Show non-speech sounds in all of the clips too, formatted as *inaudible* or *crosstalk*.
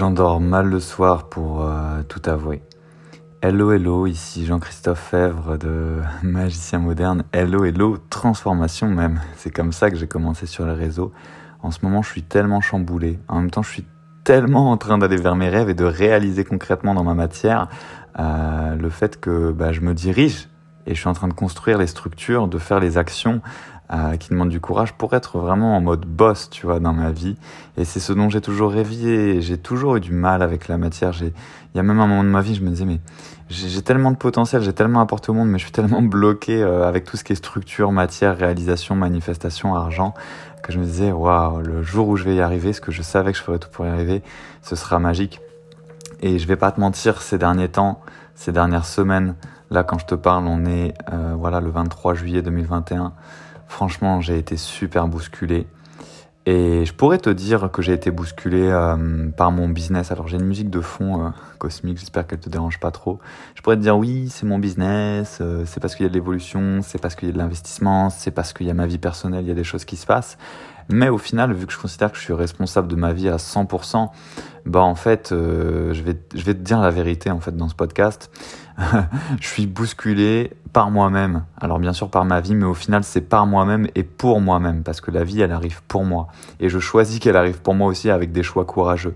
J'endors mal le soir pour euh, tout avouer. Hello hello, ici Jean-Christophe Fèvre de *laughs* Magicien Moderne. Hello hello, transformation même. C'est comme ça que j'ai commencé sur les réseaux. En ce moment, je suis tellement chamboulé. En même temps, je suis tellement en train d'aller vers mes rêves et de réaliser concrètement dans ma matière euh, le fait que bah, je me dirige et je suis en train de construire les structures, de faire les actions euh, qui demandent du courage pour être vraiment en mode boss, tu vois, dans ma vie. Et c'est ce dont j'ai toujours rêvé. J'ai toujours eu du mal avec la matière. J'ai, il y a même un moment de ma vie, je me disais, mais j'ai tellement de potentiel, j'ai tellement apporté au monde, mais je suis tellement bloqué euh, avec tout ce qui est structure, matière, réalisation, manifestation, argent, que je me disais, waouh, le jour où je vais y arriver, ce que je savais que je ferais tout pour y arriver, ce sera magique. Et je vais pas te mentir, ces derniers temps, ces dernières semaines, là quand je te parle, on est euh, voilà le 23 juillet 2021. Franchement, j'ai été super bousculé. Et je pourrais te dire que j'ai été bousculé euh, par mon business. Alors j'ai une musique de fond euh, cosmique, j'espère qu'elle te dérange pas trop. Je pourrais te dire oui, c'est mon business, euh, c'est parce qu'il y a de l'évolution, c'est parce qu'il y a de l'investissement, c'est parce qu'il y a ma vie personnelle, il y a des choses qui se passent. Mais au final, vu que je considère que je suis responsable de ma vie à 100%, bah en fait, euh, je, vais, je vais te dire la vérité en fait dans ce podcast. *laughs* je suis bousculé par moi-même. Alors bien sûr par ma vie, mais au final c'est par moi-même et pour moi-même parce que la vie elle arrive pour moi et je choisis qu'elle arrive pour moi aussi avec des choix courageux.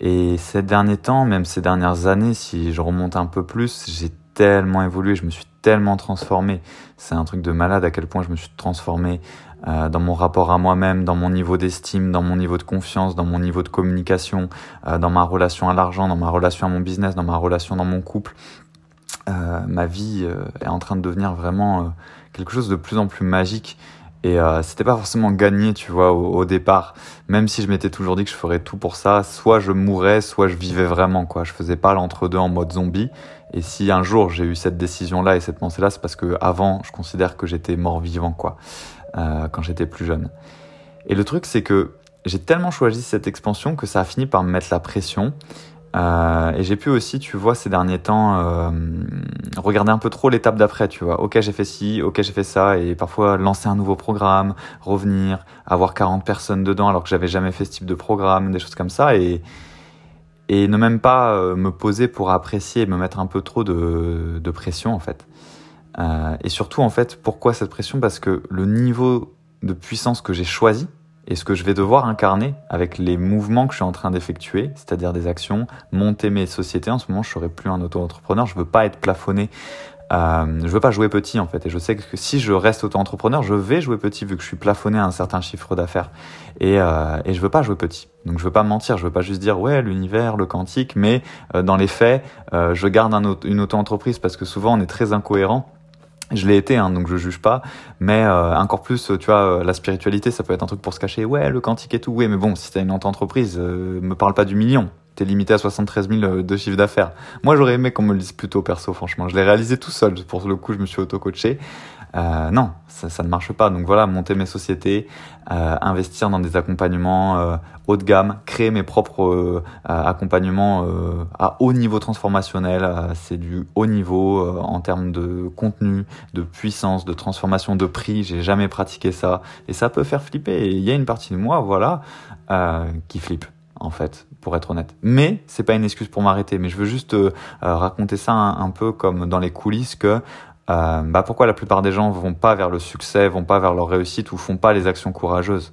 Et ces derniers temps, même ces dernières années, si je remonte un peu plus, j'ai tellement évolué, je me suis tellement transformé. C'est un truc de malade à quel point je me suis transformé euh, dans mon rapport à moi-même, dans mon niveau d'estime, dans mon niveau de confiance, dans mon niveau de communication, euh, dans ma relation à l'argent, dans ma relation à mon business, dans ma relation dans mon couple. Euh, ma vie est en train de devenir vraiment quelque chose de plus en plus magique. Et c'était pas forcément gagné, tu vois, au, au départ. Même si je m'étais toujours dit que je ferais tout pour ça, soit je mourrais, soit je vivais vraiment, quoi. Je faisais pas l'entre-deux en mode zombie. Et si un jour j'ai eu cette décision-là et cette pensée-là, c'est parce que avant, je considère que j'étais mort-vivant, quoi. Euh, quand j'étais plus jeune. Et le truc, c'est que j'ai tellement choisi cette expansion que ça a fini par me mettre la pression. Euh, et j'ai pu aussi, tu vois, ces derniers temps, euh, regarder un peu trop l'étape d'après, tu vois. Ok, j'ai fait ci, ok, j'ai fait ça, et parfois lancer un nouveau programme, revenir, avoir 40 personnes dedans alors que j'avais jamais fait ce type de programme, des choses comme ça, et, et ne même pas euh, me poser pour apprécier et me mettre un peu trop de, de pression, en fait. Euh, et surtout, en fait, pourquoi cette pression? Parce que le niveau de puissance que j'ai choisi et ce que je vais devoir incarner avec les mouvements que je suis en train d'effectuer, c'est-à-dire des actions, monter mes sociétés. En ce moment, je serai plus un auto-entrepreneur. Je veux pas être plafonné. Euh, je veux pas jouer petit en fait et je sais que si je reste auto-entrepreneur je vais jouer petit vu que je suis plafonné à un certain chiffre d'affaires et, euh, et je veux pas jouer petit donc je veux pas mentir je veux pas juste dire ouais l'univers le quantique mais euh, dans les faits euh, je garde un une auto-entreprise parce que souvent on est très incohérent je l'ai été, hein, donc je juge pas, mais euh, encore plus, tu vois, la spiritualité, ça peut être un truc pour se cacher. Ouais, le quantique et tout. Oui, mais bon, si t'as une entreprise, euh, me parle pas du million. T'es limité à 73 000 euh, de chiffre d'affaires. Moi, j'aurais aimé qu'on me le dise plutôt perso, franchement. Je l'ai réalisé tout seul. Pour le coup, je me suis auto-coaché. Euh, non, ça, ça, ne marche pas. Donc voilà, monter mes sociétés, euh, investir dans des accompagnements euh, haut de gamme, créer mes propres euh, accompagnements euh, à haut niveau transformationnel. c'est du haut niveau en termes de contenu, de puissance, de transformation, de prix. J'ai jamais pratiqué ça et ça peut faire flipper. Il y a une partie de moi, voilà, qui flippe en fait, pour être honnête. Mais c'est pas une excuse pour m'arrêter. Mais je veux juste euh, raconter ça un, un, peu comme dans les coulisses que euh, bah pourquoi la plupart des gens vont pas vers le succès, vont pas vers leur réussite ou font pas les actions courageuses?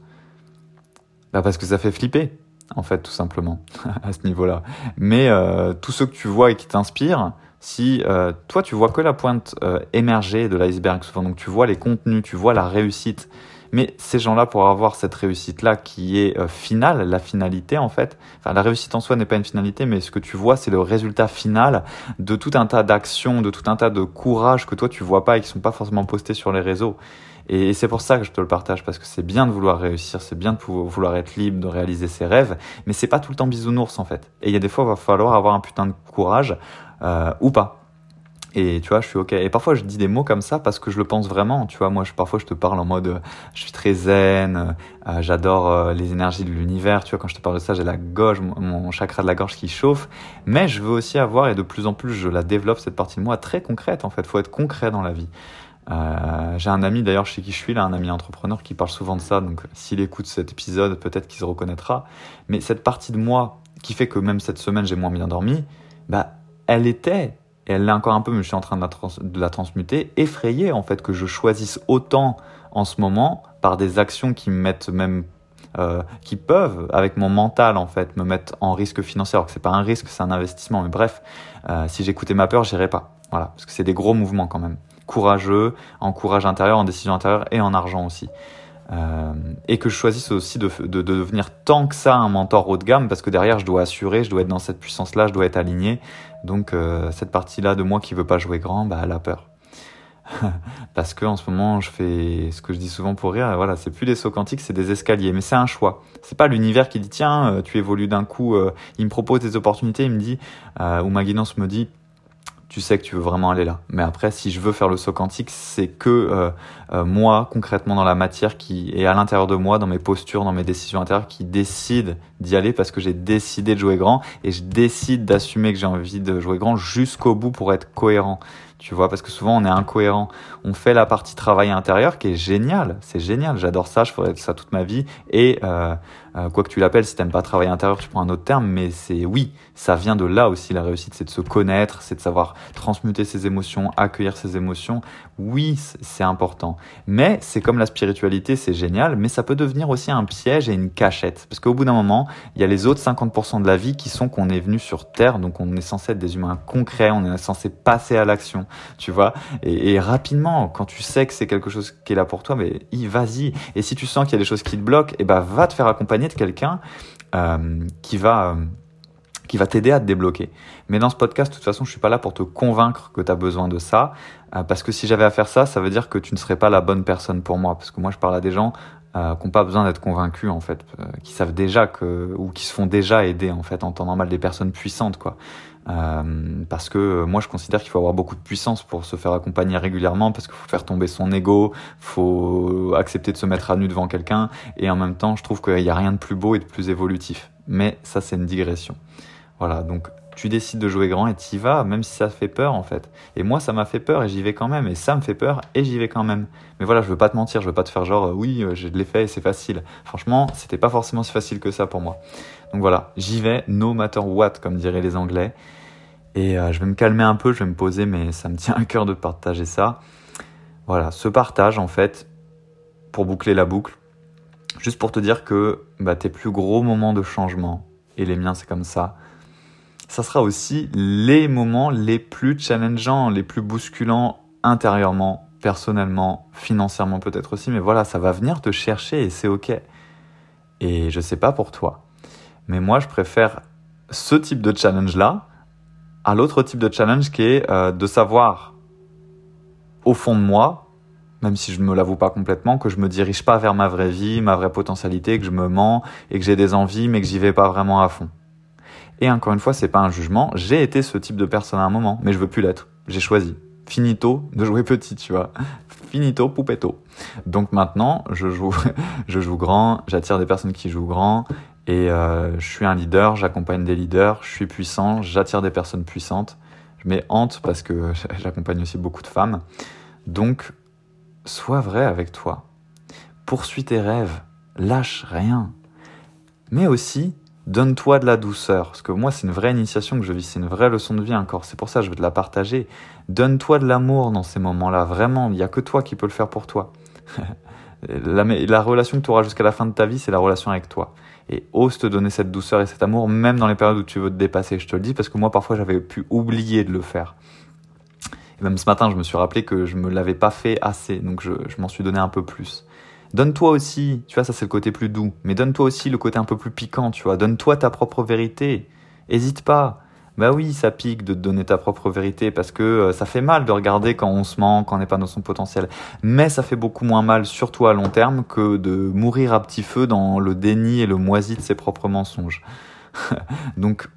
Bah Parce que ça fait flipper, en fait, tout simplement, *laughs* à ce niveau-là. Mais euh, tous ceux que tu vois et qui t'inspirent, si euh, toi tu vois que la pointe euh, émergée de l'iceberg, souvent. Donc tu vois les contenus, tu vois la réussite, mais ces gens-là, pour avoir cette réussite-là qui est euh, finale, la finalité en fait, enfin la réussite en soi n'est pas une finalité, mais ce que tu vois, c'est le résultat final de tout un tas d'actions, de tout un tas de courage que toi tu vois pas et qui sont pas forcément postés sur les réseaux. Et c'est pour ça que je te le partage, parce que c'est bien de vouloir réussir, c'est bien de vouloir être libre, de réaliser ses rêves, mais c'est pas tout le temps bisounours en fait. Et il y a des fois, il va falloir avoir un putain de courage, euh, ou pas. Et tu vois, je suis ok. Et parfois, je dis des mots comme ça parce que je le pense vraiment. Tu vois, moi, je, parfois, je te parle en mode, euh, je suis très zen, euh, j'adore euh, les énergies de l'univers. Tu vois, quand je te parle de ça, j'ai la gorge, mon chakra de la gorge qui chauffe. Mais je veux aussi avoir, et de plus en plus, je la développe cette partie de moi très concrète. En fait, faut être concret dans la vie. Euh, j'ai un ami d'ailleurs chez qui je suis, là, un ami entrepreneur qui parle souvent de ça, donc s'il écoute cet épisode, peut-être qu'il se reconnaîtra. Mais cette partie de moi qui fait que même cette semaine j'ai moins bien dormi, bah, elle était, et elle l'est encore un peu, mais je suis en train de la, de la transmuter, effrayée en fait que je choisisse autant en ce moment par des actions qui me mettent même euh, qui peuvent, avec mon mental en fait, me mettre en risque financier. Alors que c'est pas un risque, c'est un investissement. Mais bref, euh, si j'écoutais ma peur, j'irais pas. Voilà, parce que c'est des gros mouvements quand même. Courageux, en courage intérieur, en décision intérieure et en argent aussi. Euh, et que je choisisse aussi de, de, de, devenir tant que ça un mentor haut de gamme parce que derrière je dois assurer, je dois être dans cette puissance là, je dois être aligné. Donc euh, cette partie là de moi qui veut pas jouer grand, bah elle a peur. *laughs* parce que en ce moment je fais ce que je dis souvent pour rire voilà c'est plus des sauts quantiques c'est des escaliers mais c'est un choix c'est pas l'univers qui dit tiens euh, tu évolues d'un coup euh, il me propose des opportunités il me dit euh, ou ma guidance me dit tu sais que tu veux vraiment aller là. Mais après, si je veux faire le saut quantique, c'est que euh, euh, moi, concrètement, dans la matière qui est à l'intérieur de moi, dans mes postures, dans mes décisions intérieures, qui décide d'y aller parce que j'ai décidé de jouer grand et je décide d'assumer que j'ai envie de jouer grand jusqu'au bout pour être cohérent tu vois, parce que souvent on est incohérent. On fait la partie travail intérieur qui est génial, c'est génial, j'adore ça, je ferai ça toute ma vie. Et euh, euh, quoi que tu l'appelles, si t'aimes pas travail intérieur, tu prends un autre terme, mais c'est oui, ça vient de là aussi la réussite, c'est de se connaître, c'est de savoir transmuter ses émotions, accueillir ses émotions. Oui, c'est important, mais c'est comme la spiritualité, c'est génial, mais ça peut devenir aussi un piège et une cachette, parce qu'au bout d'un moment, il y a les autres 50% de la vie qui sont qu'on est venu sur Terre, donc on est censé être des humains concrets, on est censé passer à l'action tu vois. Et, rapidement, quand tu sais que c'est quelque chose qui est là pour toi, mais vas-y. Et si tu sens qu'il y a des choses qui te bloquent, et eh ben va te faire accompagner de quelqu'un euh, qui va euh, qui va t'aider à te débloquer. Mais dans ce podcast, de toute façon, je suis pas là pour te convaincre que tu as besoin de ça, euh, parce que si j'avais à faire ça, ça veut dire que tu ne serais pas la bonne personne pour moi, parce que moi, je parle à des gens euh, qui n'ont pas besoin d'être convaincus en fait, euh, qui savent déjà que ou qui se font déjà aider en fait en temps normal des personnes puissantes quoi. Euh, parce que moi je considère qu'il faut avoir beaucoup de puissance pour se faire accompagner régulièrement parce qu'il faut faire tomber son ego, faut accepter de se mettre à nu devant quelqu'un et en même temps je trouve qu'il n'y a rien de plus beau et de plus évolutif. Mais ça c'est une digression. Voilà donc tu décides de jouer grand et y vas, même si ça fait peur en fait. Et moi, ça m'a fait peur et j'y vais quand même. Et ça me fait peur et j'y vais quand même. Mais voilà, je veux pas te mentir, je veux pas te faire genre, euh, oui, euh, je l'ai fait et c'est facile. Franchement, c'était pas forcément si facile que ça pour moi. Donc voilà, j'y vais, no matter what, comme diraient les Anglais. Et euh, je vais me calmer un peu, je vais me poser, mais ça me tient à cœur de partager ça. Voilà, ce partage en fait, pour boucler la boucle, juste pour te dire que bah, tes plus gros moments de changement, et les miens c'est comme ça, ça sera aussi les moments les plus challengeants, les plus bousculants intérieurement, personnellement, financièrement peut-être aussi, mais voilà, ça va venir te chercher et c'est ok. Et je sais pas pour toi, mais moi je préfère ce type de challenge-là à l'autre type de challenge qui est euh, de savoir au fond de moi, même si je ne me l'avoue pas complètement, que je me dirige pas vers ma vraie vie, ma vraie potentialité, que je me mens et que j'ai des envies mais que j'y vais pas vraiment à fond. Et encore une fois, c'est pas un jugement. J'ai été ce type de personne à un moment, mais je veux plus l'être. J'ai choisi. Finito de jouer petit, tu vois. Finito, poupetto. Donc maintenant, je joue, *laughs* je joue grand, j'attire des personnes qui jouent grand, et euh, je suis un leader, j'accompagne des leaders, je suis puissant, j'attire des personnes puissantes. Je mets hante parce que *laughs* j'accompagne aussi beaucoup de femmes. Donc, sois vrai avec toi. Poursuis tes rêves, lâche rien. Mais aussi, Donne-toi de la douceur, parce que moi c'est une vraie initiation que je vis, c'est une vraie leçon de vie encore, c'est pour ça que je veux te la partager. Donne-toi de l'amour dans ces moments-là, vraiment, il n'y a que toi qui peux le faire pour toi. *laughs* la, la, relation que tu auras jusqu'à la fin de ta vie, c'est la relation avec toi. Et ose te donner cette douceur et cet amour, même dans les périodes où tu veux te dépasser, je te le dis, parce que moi parfois j'avais pu oublier de le faire. Et même ce matin, je me suis rappelé que je me l'avais pas fait assez, donc je, je m'en suis donné un peu plus. Donne-toi aussi, tu vois, ça c'est le côté plus doux, mais donne-toi aussi le côté un peu plus piquant, tu vois. Donne-toi ta propre vérité. Hésite pas. Bah oui, ça pique de te donner ta propre vérité parce que euh, ça fait mal de regarder quand on se ment, quand on n'est pas dans son potentiel. Mais ça fait beaucoup moins mal, surtout à long terme, que de mourir à petit feu dans le déni et le moisi de ses propres mensonges. *laughs* Donc,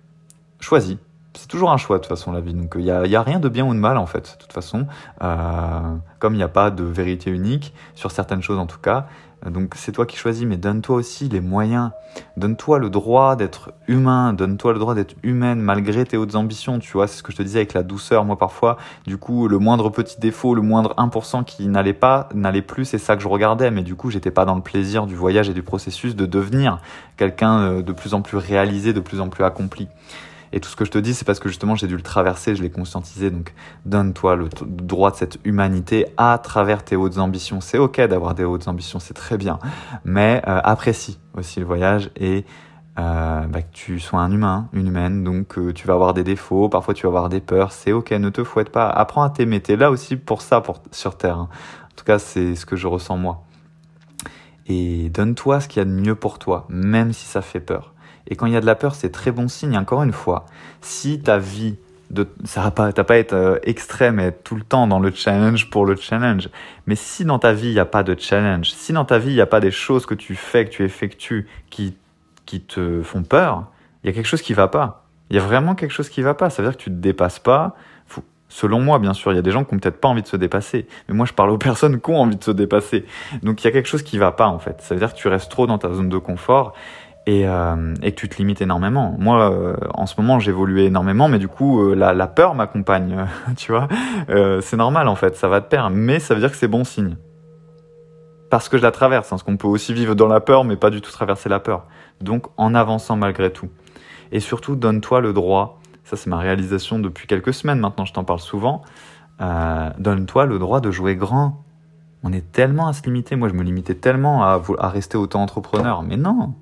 choisis c'est toujours un choix de toute façon la vie. Donc il n'y a, y a, rien de bien ou de mal en fait, de toute façon. Euh, comme il n'y a pas de vérité unique sur certaines choses en tout cas, Donc c'est toi qui choisis, mais donne-toi aussi les moyens. Donne-toi le droit d'être humain, donne-toi le droit d'être humaine malgré tes hautes ambitions. Tu vois, c'est ce que je te disais avec la douceur. Moi parfois, du coup, le moindre petit défaut, le moindre 1% qui n'allait pas, n'allait plus, c'est ça que je regardais. Mais du coup, j'étais pas dans le plaisir du voyage et du processus de devenir quelqu'un euh, de plus en plus réalisé, de plus en plus accompli. Et tout ce que je te dis, c'est parce que justement j'ai dû le traverser, je l'ai conscientisé. Donc donne-toi le droit de cette humanité à travers tes hautes ambitions. C'est ok d'avoir des hautes ambitions, c'est très bien. Mais euh, apprécie aussi le voyage et euh, bah, que tu sois un humain, une humaine. Donc euh, tu vas avoir des défauts, parfois tu vas avoir des peurs. C'est ok, ne te fouette pas. Apprends à t'aimer. T'es là aussi pour ça pour, sur Terre. Hein. En tout cas, c'est ce que je ressens moi. Et donne-toi ce qu'il y a de mieux pour toi, même si ça fait peur. Et quand il y a de la peur, c'est très bon signe. Encore une fois, si ta vie, de, ça va pas, t'as pas être euh, extrême et tout le temps dans le challenge pour le challenge. Mais si dans ta vie il n'y a pas de challenge, si dans ta vie il n'y a pas des choses que tu fais, que tu effectues, qui, qui te font peur, il y a quelque chose qui va pas. Il y a vraiment quelque chose qui va pas. Ça veut dire que tu te dépasses pas. Selon moi, bien sûr, il y a des gens qui ont peut-être pas envie de se dépasser. Mais moi, je parle aux *laughs* personnes qui ont envie de se dépasser. Donc, il y a quelque chose qui va pas, en fait. Ça veut dire que tu restes trop dans ta zone de confort et, euh, et que tu te limites énormément. Moi, euh, en ce moment, j'évolue énormément, mais du coup, euh, la, la, peur m'accompagne, *laughs* tu vois. Euh, c'est normal, en fait, ça va te perdre, mais ça veut dire que c'est bon signe. Parce que je la traverse, hein, parce qu'on peut aussi vivre dans la peur, mais pas du tout traverser la peur. Donc, en avançant malgré tout. Et surtout, donne-toi le droit, ça c'est ma réalisation depuis quelques semaines maintenant, je t'en parle souvent, donne-toi le droit de jouer grand. On est tellement à se limiter, moi je me limitais tellement à, à rester autant entrepreneur, mais non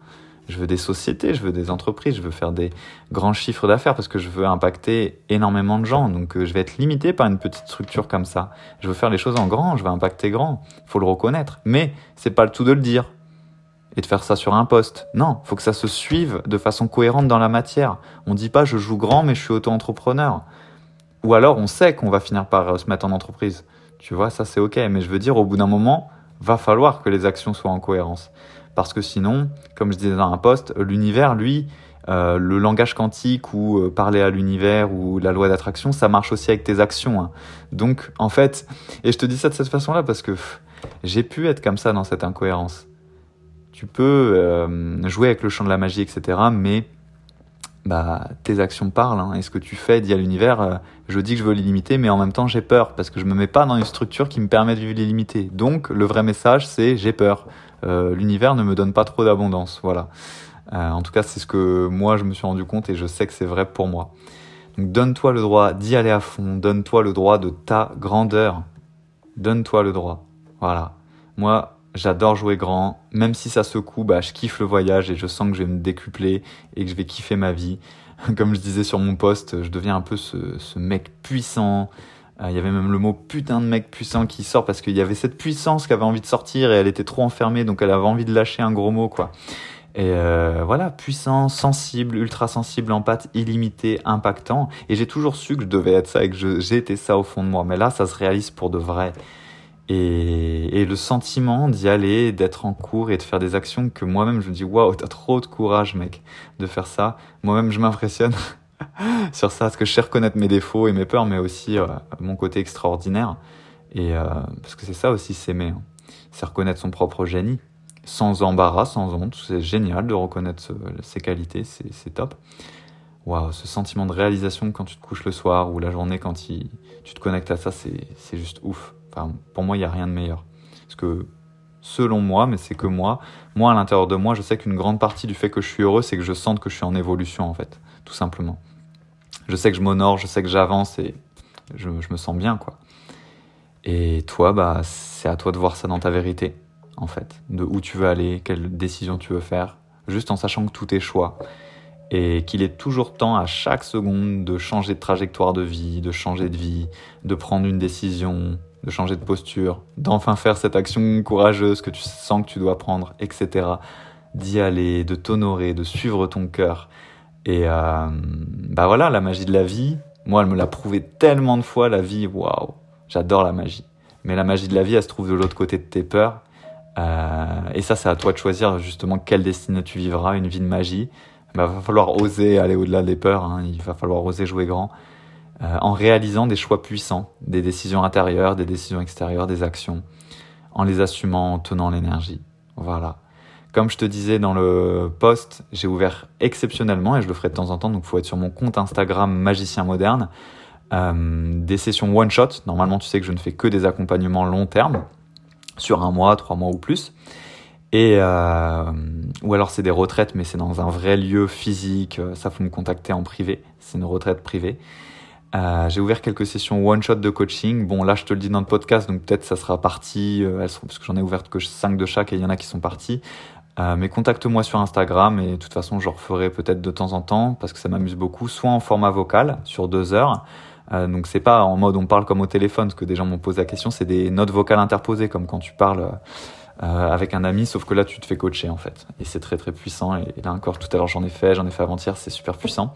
je veux des sociétés, je veux des entreprises, je veux faire des grands chiffres d'affaires parce que je veux impacter énormément de gens. Donc euh, je vais être limité par une petite structure comme ça. Je veux faire les choses en grand, je veux impacter grand. Il faut le reconnaître. Mais c'est pas le tout de le dire et de faire ça sur un poste. Non, faut que ça se suive de façon cohérente dans la matière. On dit pas je joue grand mais je suis auto-entrepreneur. Ou alors on sait qu'on va finir par euh, se mettre en entreprise. Tu vois, ça c'est ok. Mais je veux dire, au bout d'un moment, va falloir que les actions soient en cohérence. Parce que sinon, comme je disais dans un poste, l'univers, lui, euh, le langage quantique ou euh, parler à l'univers ou la loi d'attraction, ça marche aussi avec tes actions. Hein. Donc, en fait, et je te dis ça de cette façon-là parce que j'ai pu être comme ça dans cette incohérence. Tu peux euh, jouer avec le champ de la magie, etc., mais bah, tes actions parlent. Hein. Et ce que tu fais dit à l'univers, euh, je dis que je veux l'illimiter, mais en même temps j'ai peur parce que je me mets pas dans une structure qui me permet de vivre l'illimité. Donc le vrai message, c'est j'ai peur. Euh, l'univers ne me donne pas trop d'abondance. Voilà. Euh, en tout cas, c'est ce que moi je me suis rendu compte et je sais que c'est vrai pour moi. Donc donne-toi le droit d'y aller à fond, donne-toi le droit de ta grandeur. Donne-toi le droit. Voilà. Moi, j'adore jouer grand. Même si ça secoue, bah, je kiffe le voyage et je sens que je vais me décupler et que je vais kiffer ma vie. *laughs* Comme je disais sur mon poste, je deviens un peu ce, ce mec puissant, euh, il y avait même le mot putain de mec puissant qui sort parce qu'il y avait cette puissance qui avait envie de sortir et elle était trop enfermée donc elle avait envie de lâcher un gros mot quoi. Et euh, voilà, puissant, sensible, ultra sensible, empathe, illimité, impactant. Et j'ai toujours su que je devais être ça et que j'étais ça au fond de moi. Mais là, ça se réalise pour de vrai. Et, et le sentiment d'y aller, d'être en cours et de faire des actions que moi-même je me dis waouh, t'as trop de courage, mec, de faire ça. Moi-même, je m'impressionne. *laughs* sur ça, parce que je sais reconnaître mes défauts et mes peurs, mais aussi euh, mon côté extraordinaire. Et euh, parce que c'est ça aussi s'aimer, hein. c'est reconnaître son propre génie, sans embarras, sans honte. C'est génial de reconnaître ses qualités, c'est top. Waouh, ce sentiment de réalisation quand tu te couches le soir ou la journée quand tu te connectes à ça, c'est juste ouf. Enfin, pour moi, il n'y a rien de meilleur. Parce que selon moi, mais c'est que moi, moi à l'intérieur de moi, je sais qu'une grande partie du fait que je suis heureux, c'est que je sente que je suis en évolution en fait, tout simplement je sais que je m'honore, je sais que j'avance et je, me sens bien, quoi. Et toi, bah, c'est à toi de voir ça dans ta vérité, en fait, de où tu veux aller, quelle décision tu veux faire, juste en sachant que tout est choix et qu'il est toujours temps à chaque seconde de changer de trajectoire de vie, de changer de vie, de prendre une décision, de changer de posture, d'enfin faire cette action courageuse que tu sens que tu dois prendre, etc. D'y aller, de t'honorer, de suivre ton cœur et euh, bah voilà, la magie de la vie, moi, elle me l'a prouvé tellement de fois, la vie, waouh, j'adore la magie. Mais la magie de la vie, elle se trouve de l'autre côté de tes peurs. Euh, et ça, c'est à toi de choisir justement quelle destinée tu vivras, une vie de magie. Il bah, va falloir oser aller au-delà des peurs, hein, il va falloir oser jouer grand, euh, en réalisant des choix puissants, des décisions intérieures, des décisions extérieures, des actions, en les assumant, en tenant l'énergie. Voilà. Comme je te disais dans le post, j'ai ouvert exceptionnellement, et je le ferai de temps en temps, donc il faut être sur mon compte Instagram Magicien Moderne, euh, des sessions one-shot. Normalement, tu sais que je ne fais que des accompagnements long terme, sur un mois, trois mois ou plus. Et euh, ou alors c'est des retraites, mais c'est dans un vrai lieu physique. Ça faut me contacter en privé. C'est une retraite privée. Euh, j'ai ouvert quelques sessions one shot de coaching. Bon, là, je te le dis dans le podcast, donc peut-être ça sera parti, euh, parce que j'en ai ouvert que 5 de chaque et il y en a qui sont partis. Euh, mais contacte-moi sur Instagram et de toute façon, je referai peut-être de temps en temps parce que ça m'amuse beaucoup, soit en format vocal sur deux heures. Euh, donc c'est pas en mode on parle comme au téléphone, parce que des gens m'ont posé la question, c'est des notes vocales interposées comme quand tu parles euh, avec un ami, sauf que là tu te fais coacher en fait. Et c'est très très puissant. Et, là encore tout à l'heure j'en ai fait, j'en ai fait avant-hier, c'est super puissant.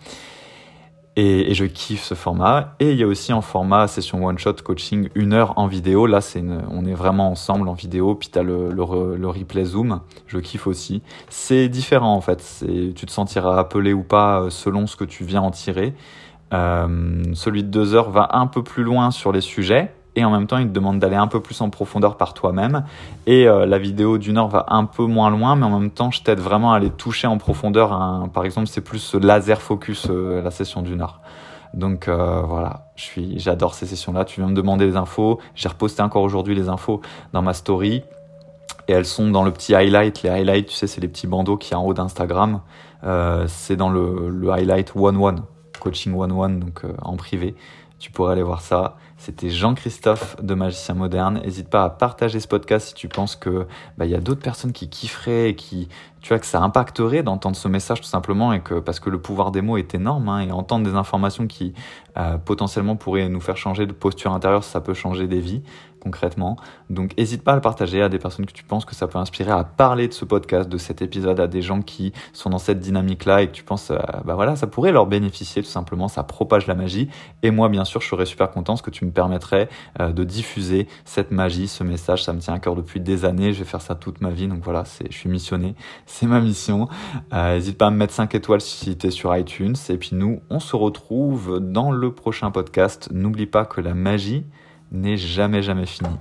Et, et, je kiffe ce format. Et il y a aussi en format session one shot coaching une heure en vidéo. Là, c'est on est vraiment ensemble en vidéo. Puis t'as le, le, le replay Zoom. Je kiffe aussi. C'est différent en fait. C'est, tu te sentiras appelé ou pas euh, selon ce que tu viens en tirer. Euh, celui de deux heures va un peu plus loin sur les sujets et en même temps il te demande d'aller un peu plus en profondeur par toi-même. Et euh, la vidéo d'une heure va un peu moins loin mais en même temps je t'aide vraiment à aller toucher en profondeur un, par exemple c'est plus laser focus euh, la session d'une heure. Donc euh, voilà. Je suis j'adore ces sessions là tu viens me demander des infos. J'ai reposté encore aujourd'hui les infos dans ma story. Et elles sont dans le petit highlight. Les highlights tu sais c'est les petits bandeaux qui en haut d'Instagram. C'est dans le, le highlight one one coaching one one donc en privé. Tu pourrais aller voir ça. C'était Jean-Christophe de Magicien Moderne. N'hésite pas à partager ce podcast si tu penses que bah, y a d'autres personnes qui kifferaient et qui, tu vois, que ça impacterait d'entendre ce message tout simplement et que parce que le pouvoir des mots est énorme hein, et entendre des informations qui euh, potentiellement pourraient nous faire changer de posture intérieure, ça peut changer des vies concrètement. Donc n'hésite pas à le partager à des personnes que tu penses que ça peut inspirer, à parler de ce podcast, de cet épisode à des gens qui sont dans cette dynamique-là et que tu penses, euh, bah voilà, ça pourrait leur bénéficier tout simplement, ça propage la magie. Et moi, bien sûr, je serais super content ce que tu me permettrais euh, de diffuser cette magie, ce message. Ça me tient à cœur depuis des années, je vais faire ça toute ma vie. Donc voilà, je suis missionné, *laughs* c'est ma mission. Euh, n'hésite pas à me mettre 5 étoiles si tu es sur iTunes. Et puis nous, on se retrouve dans le prochain podcast. N'oublie pas que la magie n'est jamais jamais fini.